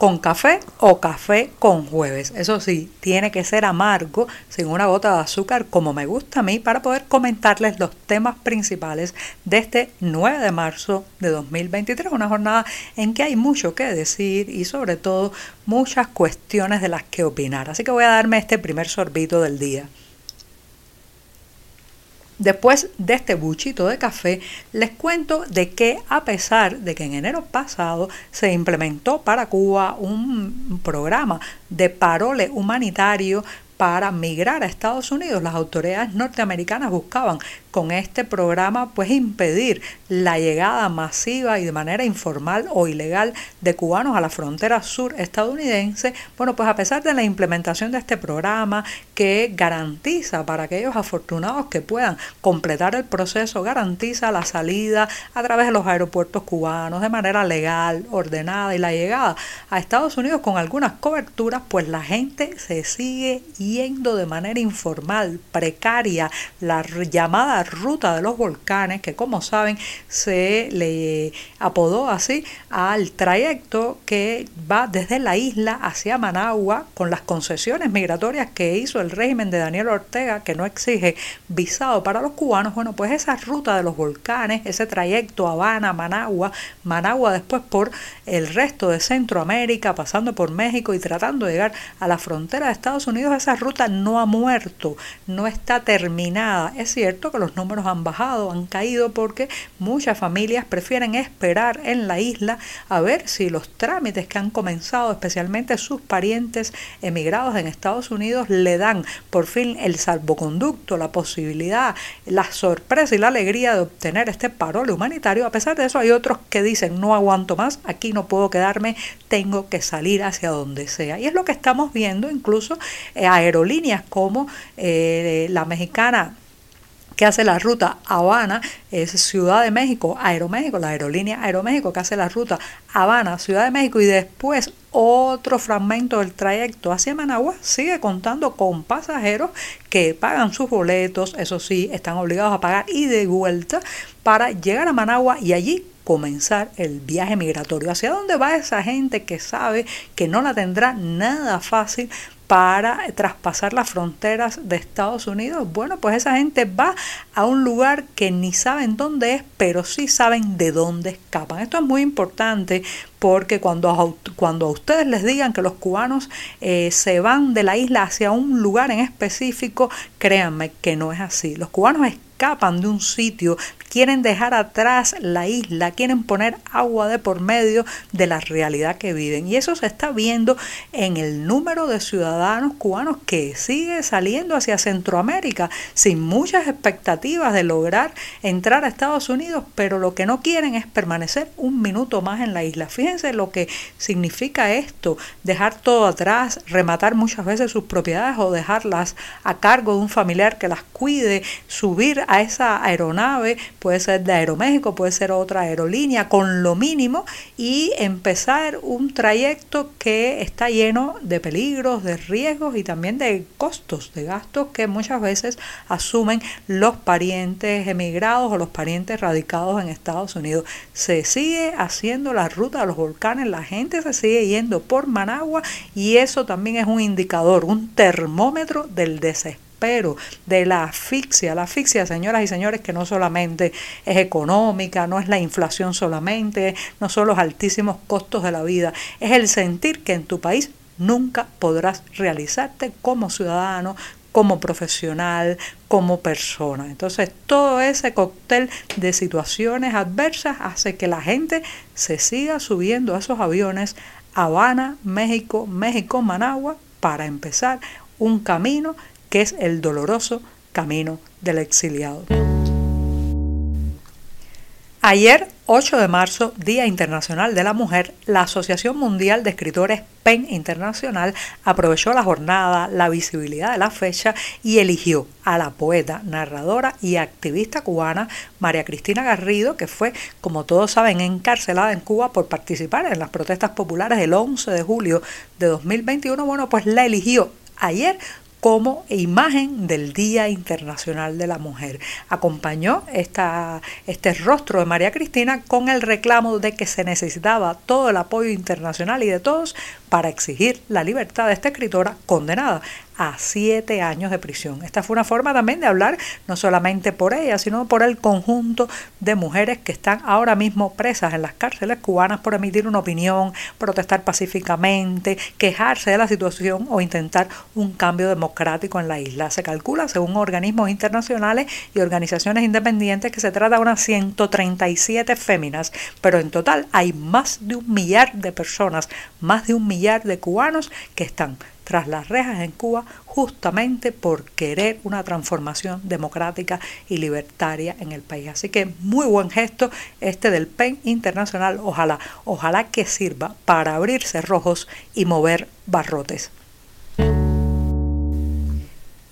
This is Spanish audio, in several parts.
con café o café con jueves. Eso sí, tiene que ser amargo, sin una gota de azúcar, como me gusta a mí, para poder comentarles los temas principales de este 9 de marzo de 2023. Una jornada en que hay mucho que decir y sobre todo muchas cuestiones de las que opinar. Así que voy a darme este primer sorbito del día. Después de este buchito de café, les cuento de que a pesar de que en enero pasado se implementó para Cuba un programa de parole humanitario para migrar a Estados Unidos. Las autoridades norteamericanas buscaban con este programa pues impedir la llegada masiva y de manera informal o ilegal de cubanos a la frontera sur estadounidense. Bueno, pues a pesar de la implementación de este programa que garantiza para aquellos afortunados que puedan completar el proceso, garantiza la salida a través de los aeropuertos cubanos de manera legal, ordenada y la llegada a Estados Unidos con algunas coberturas, pues la gente se sigue de manera informal, precaria, la llamada ruta de los volcanes, que como saben se le apodó así al trayecto que va desde la isla hacia Managua con las concesiones migratorias que hizo el régimen de Daniel Ortega, que no exige visado para los cubanos. Bueno, pues esa ruta de los volcanes, ese trayecto Habana, Managua, Managua después por el resto de Centroamérica, pasando por México y tratando de llegar a la frontera de Estados Unidos, esa ruta no ha muerto, no está terminada. Es cierto que los números han bajado, han caído porque muchas familias prefieren esperar en la isla a ver si los trámites que han comenzado, especialmente sus parientes emigrados en Estados Unidos, le dan por fin el salvoconducto, la posibilidad, la sorpresa y la alegría de obtener este parole humanitario. A pesar de eso, hay otros que dicen no aguanto más, aquí no puedo quedarme, tengo que salir hacia donde sea. Y es lo que estamos viendo incluso eh, aerolíneas como eh, la mexicana que hace la ruta Habana, es Ciudad de México, Aeroméxico, la aerolínea Aeroméxico que hace la ruta Habana, Ciudad de México y después otro fragmento del trayecto hacia Managua sigue contando con pasajeros que pagan sus boletos, eso sí, están obligados a pagar y de vuelta para llegar a Managua y allí comenzar el viaje migratorio. ¿Hacia dónde va esa gente que sabe que no la tendrá nada fácil para traspasar las fronteras de Estados Unidos. Bueno, pues esa gente va a un lugar que ni saben dónde es, pero sí saben de dónde escapan. Esto es muy importante porque cuando cuando a ustedes les digan que los cubanos eh, se van de la isla hacia un lugar en específico, créanme que no es así. Los cubanos escapan de un sitio, quieren dejar atrás la isla, quieren poner agua de por medio de la realidad que viven. Y eso se está viendo en el número de ciudadanos cubanos que sigue saliendo hacia Centroamérica sin muchas expectativas de lograr entrar a Estados Unidos, pero lo que no quieren es permanecer un minuto más en la isla. Fíjense lo que significa esto, dejar todo atrás, rematar muchas veces sus propiedades o dejarlas a cargo de un familiar que las cuide, subir a esa aeronave, puede ser de Aeroméxico, puede ser otra aerolínea, con lo mínimo y empezar un trayecto que está lleno de peligros, de riesgos y también de costos, de gastos que muchas veces asumen los parientes emigrados o los parientes radicados en Estados Unidos. Se sigue haciendo la ruta de los volcanes, la gente se sigue yendo por Managua y eso también es un indicador, un termómetro del desespero pero de la asfixia. La asfixia, señoras y señores, que no solamente es económica, no es la inflación solamente, no son los altísimos costos de la vida, es el sentir que en tu país nunca podrás realizarte como ciudadano, como profesional, como persona. Entonces, todo ese cóctel de situaciones adversas hace que la gente se siga subiendo a esos aviones Habana, México, México, Managua, para empezar un camino que es el doloroso camino del exiliado. Ayer, 8 de marzo, Día Internacional de la Mujer, la Asociación Mundial de Escritores PEN Internacional aprovechó la jornada, la visibilidad de la fecha y eligió a la poeta, narradora y activista cubana María Cristina Garrido, que fue, como todos saben, encarcelada en Cuba por participar en las protestas populares del 11 de julio de 2021. Bueno, pues la eligió ayer como imagen del Día Internacional de la Mujer. Acompañó esta, este rostro de María Cristina con el reclamo de que se necesitaba todo el apoyo internacional y de todos para exigir la libertad de esta escritora condenada a siete años de prisión. Esta fue una forma también de hablar no solamente por ella, sino por el conjunto de mujeres que están ahora mismo presas en las cárceles cubanas por emitir una opinión, protestar pacíficamente, quejarse de la situación o intentar un cambio democrático en la isla. Se calcula, según organismos internacionales y organizaciones independientes, que se trata de unas 137 féminas, pero en total hay más de un millar de personas, más de un millar de cubanos que están tras las rejas en Cuba justamente por querer una transformación democrática y libertaria en el país. Así que muy buen gesto este del PEN Internacional. Ojalá, ojalá que sirva para abrirse rojos y mover barrotes.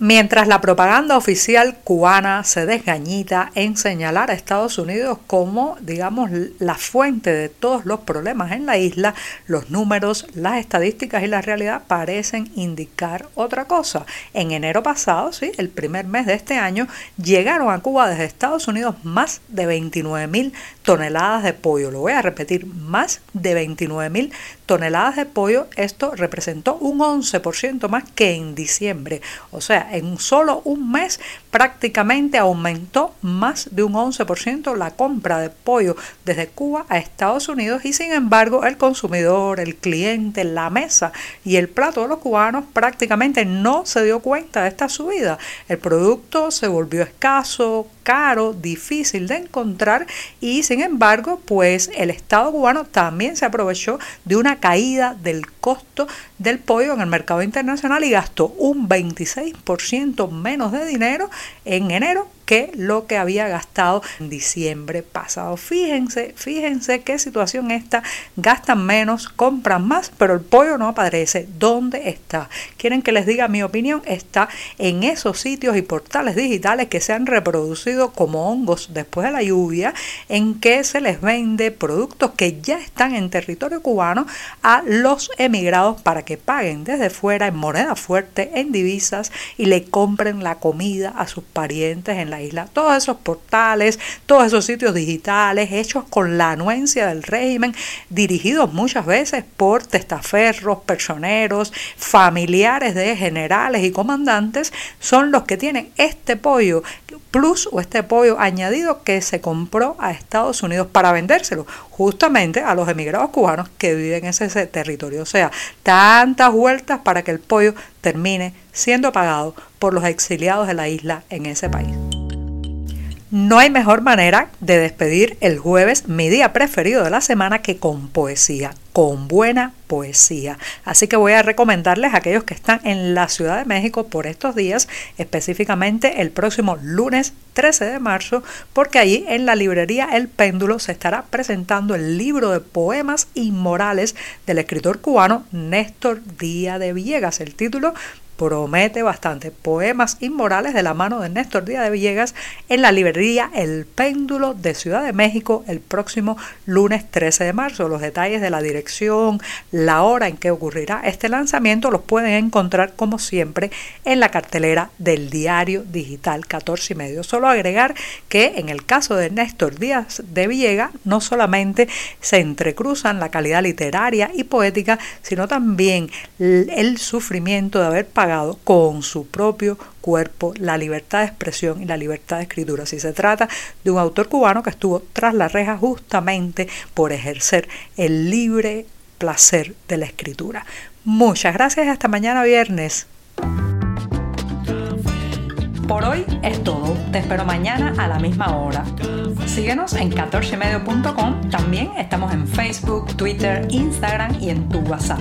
Mientras la propaganda oficial cubana se desgañita en señalar a Estados Unidos como, digamos, la fuente de todos los problemas en la isla, los números, las estadísticas y la realidad parecen indicar otra cosa. En enero pasado, sí, el primer mes de este año, llegaron a Cuba desde Estados Unidos más de 29 mil toneladas de pollo. Lo voy a repetir, más de 29 mil toneladas de pollo. Esto representó un 11% más que en diciembre. O sea, en solo un mes prácticamente aumentó más de un 11% la compra de pollo desde Cuba a Estados Unidos y sin embargo el consumidor, el cliente, la mesa y el plato de los cubanos prácticamente no se dio cuenta de esta subida. El producto se volvió escaso, caro, difícil de encontrar y sin embargo pues el Estado cubano también se aprovechó de una caída del costo del pollo en el mercado internacional y gastó un 26% menos de dinero en enero que lo que había gastado en diciembre pasado. Fíjense, fíjense qué situación esta, gastan menos, compran más, pero el pollo no aparece. ¿Dónde está? ¿Quieren que les diga mi opinión? Está en esos sitios y portales digitales que se han reproducido como hongos después de la lluvia, en que se les vende productos que ya están en territorio cubano a los emigrados para que paguen desde fuera en moneda fuerte, en divisas y le compren la comida a sus parientes en la isla. Todos esos portales, todos esos sitios digitales hechos con la anuencia del régimen, dirigidos muchas veces por testaferros, personeros, familiares de generales y comandantes, son los que tienen este pollo plus o este pollo añadido que se compró a Estados Unidos para vendérselo justamente a los emigrados cubanos que viven en ese territorio. O sea, tantas vueltas para que el pollo termine siendo pagado por los exiliados de la isla en ese país. No hay mejor manera de despedir el jueves, mi día preferido de la semana, que con poesía, con buena poesía. Así que voy a recomendarles a aquellos que están en la Ciudad de México por estos días, específicamente el próximo lunes 13 de marzo, porque allí en la librería El Péndulo se estará presentando el libro de poemas inmorales del escritor cubano Néstor Díaz de Villegas. El título promete bastante. Poemas inmorales de la mano de Néstor Díaz de Villegas en la librería El Péndulo de Ciudad de México el próximo lunes 13 de marzo. Los detalles de la dirección, la hora en que ocurrirá este lanzamiento los pueden encontrar como siempre en la cartelera del diario digital 14 y medio. Solo agregar que en el caso de Néstor Díaz de Villegas no solamente se entrecruzan la calidad literaria y poética, sino también el sufrimiento de haber pagado con su propio cuerpo la libertad de expresión y la libertad de escritura. Si se trata de un autor cubano que estuvo tras la reja justamente por ejercer el libre placer de la escritura. Muchas gracias, hasta mañana viernes. Por hoy es todo. Te espero mañana a la misma hora. Síguenos en 14medio.com. También estamos en Facebook, Twitter, Instagram y en tu WhatsApp.